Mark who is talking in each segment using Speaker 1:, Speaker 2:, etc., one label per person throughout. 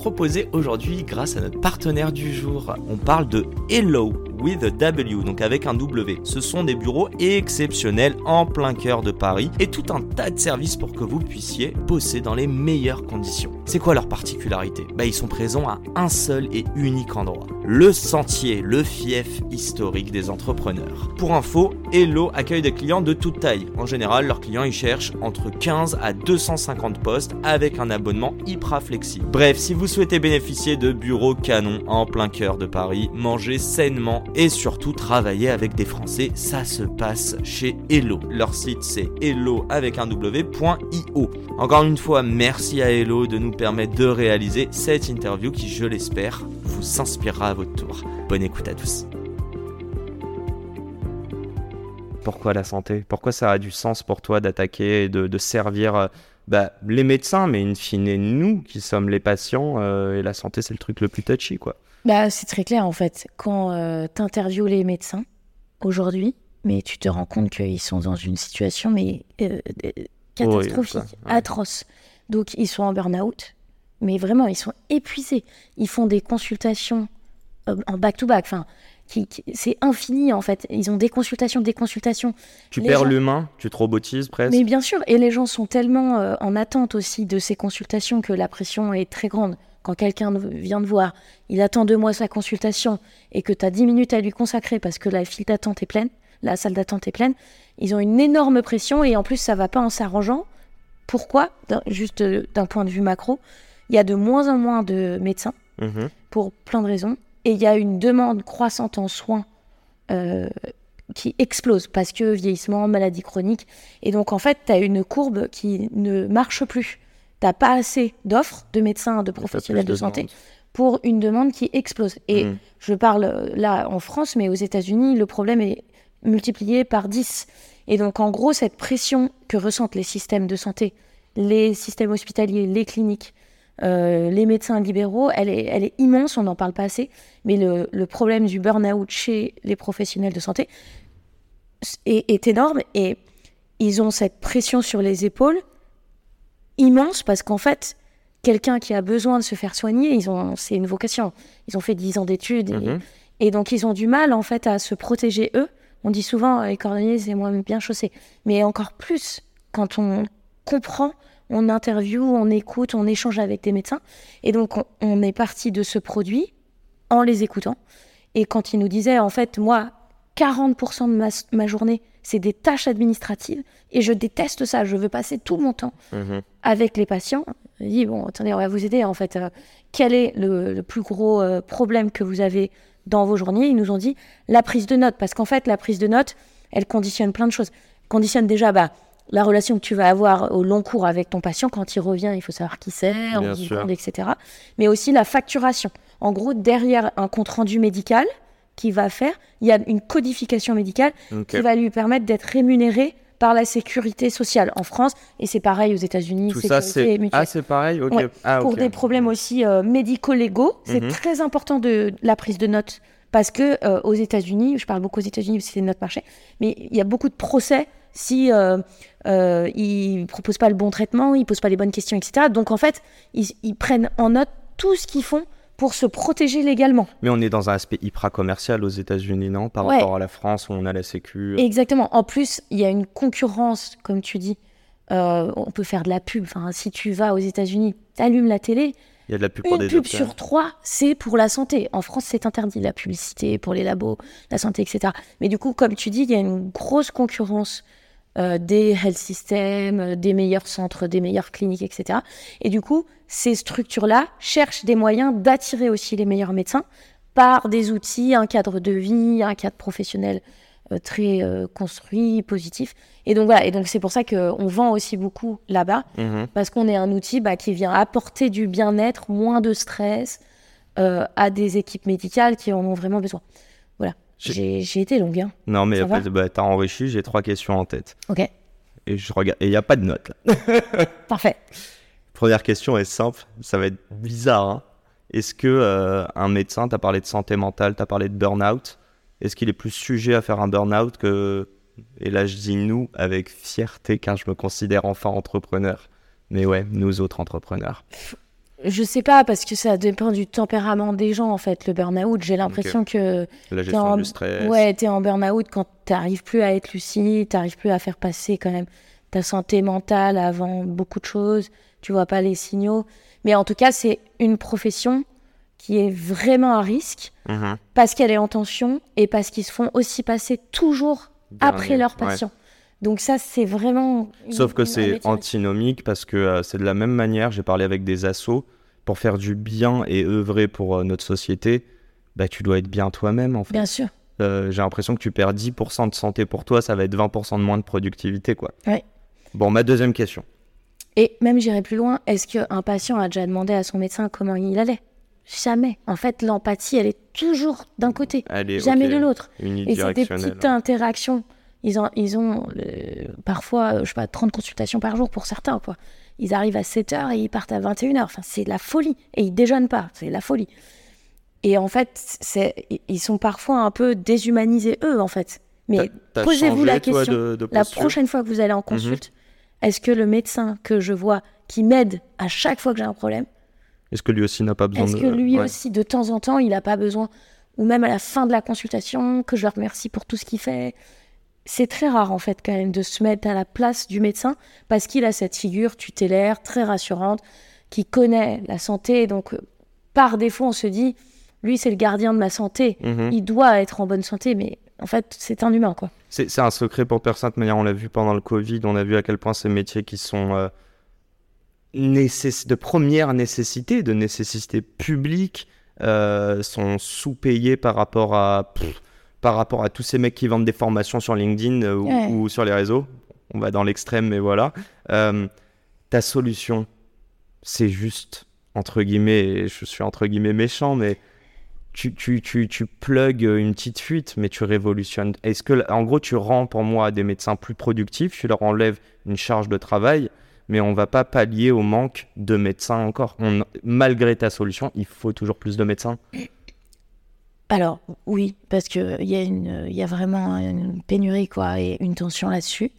Speaker 1: proposé aujourd'hui grâce à notre partenaire du jour. On parle de Hello with a W, donc avec un W. Ce sont des bureaux exceptionnels en plein cœur de Paris et tout un tas de services pour que vous puissiez bosser dans les meilleures conditions. C'est quoi leur particularité? Bah, Ils sont présents à un seul et unique endroit. Le Sentier, le fief historique des entrepreneurs. Pour info, Hello accueille des clients de toute taille. En général, leurs clients y cherchent entre 15 à 250 postes avec un abonnement hyper flexible. Bref, si vous souhaitez bénéficier de bureaux canons en plein cœur de Paris, manger sainement et surtout travailler avec des Français, ça se passe chez Hello. Leur site c'est hello avec un w.io. Encore une fois, merci à Hello de nous permettre de réaliser cette interview qui, je l'espère, vous inspirera à votre tour. Bonne écoute à tous. Pourquoi la santé? Pourquoi ça a du sens pour toi d'attaquer et de, servir euh, bah, les médecins, mais in fine nous qui sommes les patients euh, et la santé c'est le truc le plus touchy quoi.
Speaker 2: Bah, c'est très clair en fait. Quand euh, tu interviews les médecins aujourd'hui, mais tu te rends compte qu'ils sont dans une situation mais euh, catastrophique, atroce. Donc ils sont en burn-out, mais vraiment ils sont épuisés. Ils font des consultations euh, en back-to-back. Enfin, c'est infini en fait. Ils ont des consultations, des consultations.
Speaker 1: Tu perds l'humain, tu te robotises presque.
Speaker 2: Mais bien sûr, et les gens sont tellement en attente aussi de ces consultations que la pression est très grande quand quelqu'un vient te voir, il attend deux mois sa consultation et que tu as dix minutes à lui consacrer parce que la file d'attente est pleine, la salle d'attente est pleine, ils ont une énorme pression et en plus ça va pas en s'arrangeant. Pourquoi? Juste euh, d'un point de vue macro, il y a de moins en moins de médecins mmh pour plein de raisons et il y a une demande croissante en soins euh, qui explose parce que vieillissement, maladie chronique et donc en fait tu as une courbe qui ne marche plus t'as pas assez d'offres de médecins, de professionnels de, santé pour une demande qui explose. Et mm. je parle euh, là en France, mais aux États-Unis, le problème est multiplié par 10. Et donc, en gros, cette pression que ressentent les systèmes de santé, les systèmes hospitaliers, les cliniques, euh, les médecins libéraux, elle est, elle est immense, on n'en parle pas assez. Mais le, le problème du burn-out chez les professionnels de santé est, est énorme et ils ont cette pression sur les épaules immense parce qu'en fait, quelqu'un qui a besoin de se faire soigner, ils ont, c'est une vocation. Ils ont fait 10 ans d'études mhm. et, donc ils ont du mal en fait à se protéger eux. On dit souvent les cordonniers c'est moi bien chaussé, mais encore plus quand on comprend, on interview, on écoute, on échange avec des médecins et donc on, est parti de ce produit en les écoutant. Et quand ils nous disaient en fait moi 40% de ma, journée, c'est des tâches administratives et je déteste ça. Je veux passer tout mon temps mhm. avec les patients. Je dis, bon, attendez, on va vous aider en fait. Euh, quel est le, plus gros euh, problème que vous avez dans vos journées? Ils nous ont dit la prise de notes, parce qu'en fait, la prise de notes, elle conditionne plein de choses. Elle conditionne déjà bah, la relation que tu vas avoir au long cours avec ton patient. Quand il revient, il faut savoir qui c'est, etc. Mais aussi la facturation. En gros, derrière un compte rendu médical, qui va faire, il y a une codification médicale qui va lui permettre d'être rémunéré par la sécurité sociale en France et c'est pareil aux États-Unis.
Speaker 1: Tout ça c'est ah c'est pareil.
Speaker 2: Ah, pour des problèmes aussi euh, médico-légaux, c'est mhm. très important de la prise de notes parce que euh, aux États-Unis, je parle beaucoup aux États-Unis c'est notre marché, mais il y a beaucoup de procès si euh, euh ils proposent pas le bon traitement, ils posent pas les bonnes questions, etc. Donc en fait, ils, ils prennent en note tout ce qu'ils font pour se protéger légalement.
Speaker 1: Mais on est dans un aspect hyper commercial aux États-Unis, non? Par rapport à la France où on a la Sécu.
Speaker 2: Exactement. En plus, il y a une concurrence, comme tu dis. Euh, on peut faire de la pub. Enfin, si tu vas aux États-Unis, allumes la télé.
Speaker 1: Il y a de la pub
Speaker 2: pour
Speaker 1: une
Speaker 2: pub sur trois, c'est pour la santé. En France, c'est interdit la publicité pour les labos, la santé, etc. Mais du coup, comme tu dis, il y a une grosse concurrence euh, des health systems, euh, des meilleurs centres, des meilleures cliniques, etc. Et du coup, ces structures-là cherchent des moyens d'attirer aussi les meilleurs médecins par des outils, un cadre de vie, un cadre professionnel euh, très construit, positif. Et donc voilà, et donc c'est pour ça qu'on vend aussi beaucoup là-bas, mhm. parce qu'on est un outil bah, qui vient apporter du bien-être, moins de stress, à des équipes médicales qui en ont vraiment besoin.
Speaker 1: J'ai-
Speaker 2: été longue. Hein.
Speaker 1: Non, mais de- bah, t'as enrichi, j'ai trois questions en tête.
Speaker 2: Ok,
Speaker 1: Et je regarde, et il n'y a pas de notes là.
Speaker 2: parfait.
Speaker 1: Première question est simple, ça va être bizarre. hein. Est-ce que euh, un médecin, tu as parlé de santé mentale, tu as parlé de burn-out, est-ce qu'il est plus sujet à faire un burn-out que, et là je dis nous avec fierté car je me considère enfin entrepreneur, mais ouais, nous autres entrepreneurs.
Speaker 2: Je sais pas, parce que ça dépend du tempérament des gens, en fait, le burn-out. J'ai l'impression que
Speaker 1: La gestion
Speaker 2: en...
Speaker 1: du stress.
Speaker 2: Ouais, t'es en burn-out quand t'arrives plus à être lucide, t'arrives plus à faire passer quand même ta santé mentale avant beaucoup de choses, tu vois pas les signaux. Mais en tout cas, c'est une profession qui est vraiment à risque
Speaker 1: Mhm.
Speaker 2: parce qu'elle est en tension et parce qu'ils se font aussi passer toujours après leurs
Speaker 1: ouais.
Speaker 2: Donc ça, c'est vraiment... une-
Speaker 1: Sauf que c'est antinomique parce que euh, c'est de la même manière, j'ai parlé avec des assos, pour faire du bien et œuvrer pour euh, notre société, bah, tu dois être bien toi-même en fait.
Speaker 2: Bien sûr.
Speaker 1: Euh, j'ai l'impression que tu perds 10% de santé pour toi, ça va être 20% de moins de productivité quoi.
Speaker 2: Ouais.
Speaker 1: Bon, ma deuxième question.
Speaker 2: Et même j'irai plus loin, est-ce qu'un patient a déjà demandé à son médecin comment il allait? Jamais. En fait, l'empathie, elle est toujours d'un côté,
Speaker 1: Allez,
Speaker 2: jamais de l'autre. Et c'est des petites interactions. Ils ont, ils ont euh, parfois, euh, je sais pas, 30 consultations par jour pour certains. Quoi. Ils arrivent à 7h et ils partent à 21h. Enfin, c'est de la folie. Et ils déjeunent pas. C'est de la folie. Et en fait, c'est, ils sont parfois un peu déshumanisés, eux, en fait. Mais posez-vous la
Speaker 1: toi,
Speaker 2: question.
Speaker 1: de- de
Speaker 2: la
Speaker 1: Mhm.
Speaker 2: prochaine fois que vous allez en consulte, est-ce que le médecin que je vois qui m'aide à chaque fois que j'ai un problème,
Speaker 1: Est-ce que lui aussi n'a pas besoin
Speaker 2: est-ce
Speaker 1: de.
Speaker 2: que lui
Speaker 1: ouais.
Speaker 2: aussi, de temps en temps, il n'a pas besoin, ou même à la fin de la consultation, que je le remercie pour tout ce qu'il fait C'est très rare, en fait, quand même, de se mettre à la place du médecin, parce qu'il a cette figure tutélaire, très rassurante, qui connaît la santé. Donc, euh, par défaut, on se dit, lui, c'est le gardien de ma santé.
Speaker 1: Mhm.
Speaker 2: Il doit être en bonne santé, mais en fait, c'est un humain, quoi.
Speaker 1: C'est un secret pour personne. De manière, on l'a vu pendant le Covid, on a vu à quel point ces métiers qui sont euh, de première nécessité, de nécessité publique, euh, sont sous-payés par rapport à pff, par rapport à tous ces mecs qui vendent des formations sur LinkedIn euh, ou,
Speaker 2: Ouais.
Speaker 1: ou sur les réseaux. On va dans l'extrême, mais voilà. Euh, ta solution, c'est juste entre guillemets, et je suis entre guillemets méchant, mais tu, tu, tu, tu plugs une petite fuite, mais tu révolutionnes. Est-ce que, en gros, tu rends pour moi des médecins plus productifs, tu leur enlèves une charge de travail, mais on va pas pallier au manque de médecins encore. On- malgré ta solution, il faut toujours plus de médecins.
Speaker 2: Alors, oui, parce qu'il y, a une- il y a vraiment une pénurie quoi, et une tension là-dessus.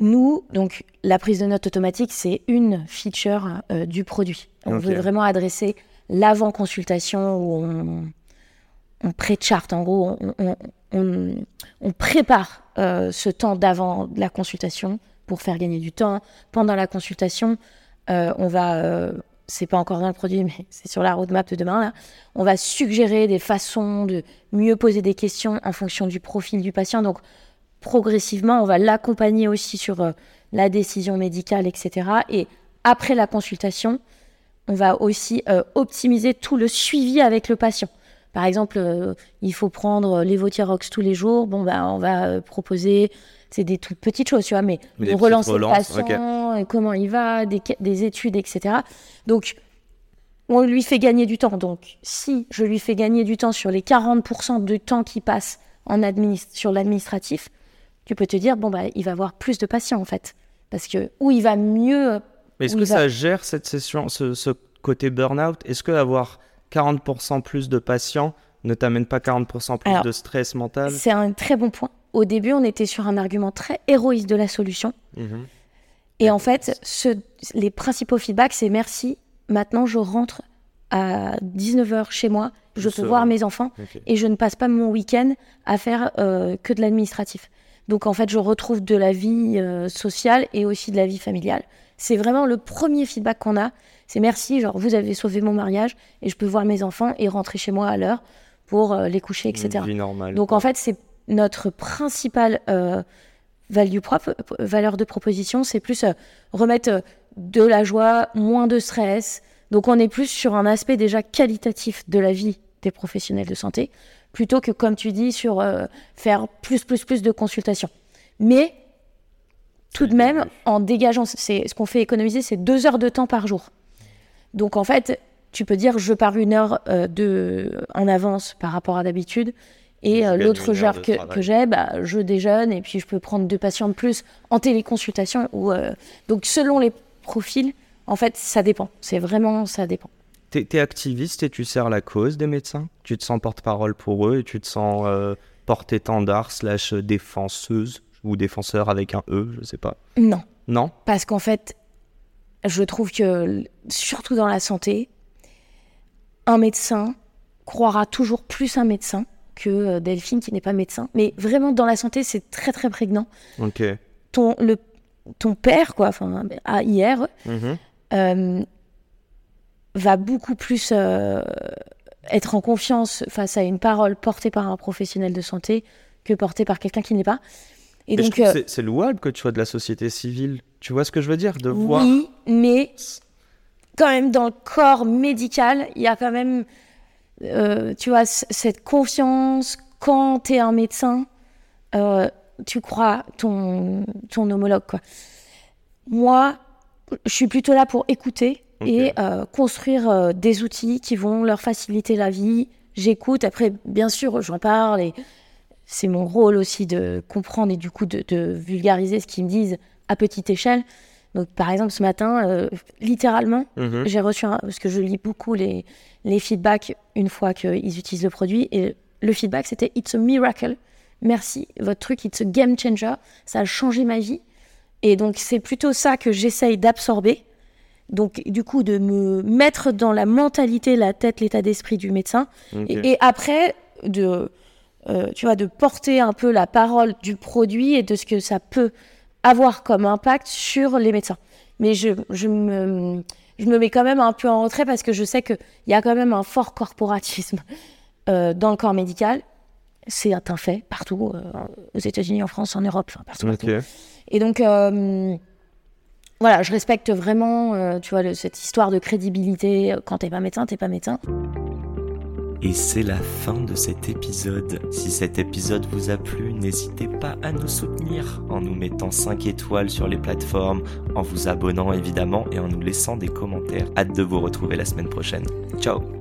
Speaker 2: Nous, donc, la prise de notes automatique, c'est une feature euh, du produit. On veut vraiment adresser l'avant-consultation où on, on pré-charte, en gros, on, on- prépare euh, ce temps d'avant la consultation pour faire gagner du temps. Pendant la consultation, euh, on va, euh, c'est pas encore dans le produit, mais c'est sur la roadmap de demain, là, on va suggérer des façons de mieux poser des questions en fonction du profil du patient. Donc, progressivement, on va l'accompagner aussi sur euh, la décision médicale, etc. Et après la consultation, on va aussi euh, optimiser tout le suivi avec le patient. Par exemple, euh, il faut prendre l'évothyrox tous les jours. Bon, bah, on va euh, proposer, c'est des toutes petites choses, tu vois, mais
Speaker 1: Des
Speaker 2: on relance le patient, et comment il va, des, des études, etc. Donc, on lui fait gagner du temps. Donc, si je lui fais gagner du temps sur les 40% du temps qu'il passe en administ- sur l'administratif, tu peux te dire, bon, bah, il va avoir plus de patients, en fait. Parce que, ou il va mieux.
Speaker 1: Mais est-ce que
Speaker 2: va-
Speaker 1: ça gère cette session, ce, ce côté burn-out? Est-ce que avoir 40% plus de patients ne t'amène pas 40% plus
Speaker 2: Alors,
Speaker 1: de stress mental
Speaker 2: C'est un très bon point. Au début, on était sur un argument très héroïste de la solution.
Speaker 1: Mhm.
Speaker 2: Et en fait, ce- les principaux feedbacks, c'est merci. Maintenant, je rentre à 19h chez moi, je peux voir mes enfants et je ne passe pas mon week-end à faire euh, que de l'administratif. Donc en fait, je retrouve de la vie euh, sociale et aussi de la vie familiale. C'est vraiment le premier feedback qu'on a. C'est merci, genre vous avez sauvé mon mariage et je peux voir mes enfants et rentrer chez moi à l'heure pour euh, les coucher, etc.
Speaker 1: Une vie normale.
Speaker 2: Donc en fait, c'est notre principale euh, value valeur de proposition, c'est plus remettre de la joie, moins de stress. Donc on est plus sur un aspect déjà qualitatif de la vie des professionnels de santé, plutôt que comme tu dis sur euh, faire plus plus plus de consultations. Mais tout de même, en dégageant, c'est ce qu'on fait économiser, c'est deux heures de temps par jour. Donc en fait, tu peux dire je pars une heure euh, de, en avance par rapport à d'habitude. Et euh, l'autre genre que, j'ai, bah, je déjeune et puis je peux prendre deux patients de plus en téléconsultation. Ou, euh, donc selon les profils, en fait, ça dépend. C'est vraiment, ça dépend.
Speaker 1: T'es es activiste et tu sers la cause des médecins? Tu te sens porte-parole pour eux et tu te sens euh, porte-étendard slash défenseuse ou défenseur avec un E, je sais pas?
Speaker 2: Non.
Speaker 1: Non?
Speaker 2: Parce qu'en fait, je trouve que, surtout dans la santé, un médecin croira toujours plus un médecin que euh, Delphine qui n'est pas médecin. Mais vraiment, dans la santé, c'est très très prégnant.
Speaker 1: Ok.
Speaker 2: Ton, le, ton père, quoi, enfin, hier,
Speaker 1: Mhm.
Speaker 2: euh, va beaucoup plus euh, être en confiance face à une parole portée par un professionnel de santé que portée par quelqu'un qui n'est pas. Et donc, euh,
Speaker 1: c'est- louable que tu sois de la société civile. Tu vois ce que je veux dire? De voir.
Speaker 2: Oui, mais quand même dans le corps médical, il y a quand même, euh, tu vois, cette confiance quand tu es un médecin, euh, tu crois ton, ton homologue, quoi. Moi, je suis plutôt là pour écouter Et euh, construire euh, des outils qui vont leur faciliter la vie. J'écoute, après, bien sûr, j'en parle et c'est mon rôle aussi de comprendre et du coup de, de vulgariser ce qu'ils me disent à petite échelle. Donc, par exemple, ce matin, euh, littéralement,
Speaker 1: Mhm.
Speaker 2: j'ai reçu, un- parce que je lis beaucoup les, les feedbacks une fois qu'ils utilisent le produit, et le feedback c'était It's a miracle. Merci, votre truc, it's a game changer. Ça a changé ma vie. Et donc, c'est plutôt ça que j'essaye d'absorber. Donc, du coup, de me mettre dans la mentalité, la tête, l'état d'esprit du médecin. Et, et après, de, euh, tu vois, de porter un peu la parole du produit et de ce que ça peut avoir comme impact sur les médecins. Mais je, je, me, je me mets quand même un peu en retrait parce que je sais qu'il y a quand même un fort corporatisme euh, dans le corps médical. C'est un fait partout, euh, aux États-Unis, en France, en Europe, enfin, partout. Et donc, euh, voilà, je respecte vraiment, euh, tu vois, cette histoire de crédibilité. Quand t'es pas médecin, t'es pas médecin.
Speaker 1: Et c'est la fin de cet épisode. Si cet épisode vous a plu, n'hésitez pas à nous soutenir en nous mettant 5 étoiles sur les plateformes, en vous abonnant évidemment et en nous laissant des commentaires. Hâte de vous retrouver la semaine prochaine. Ciao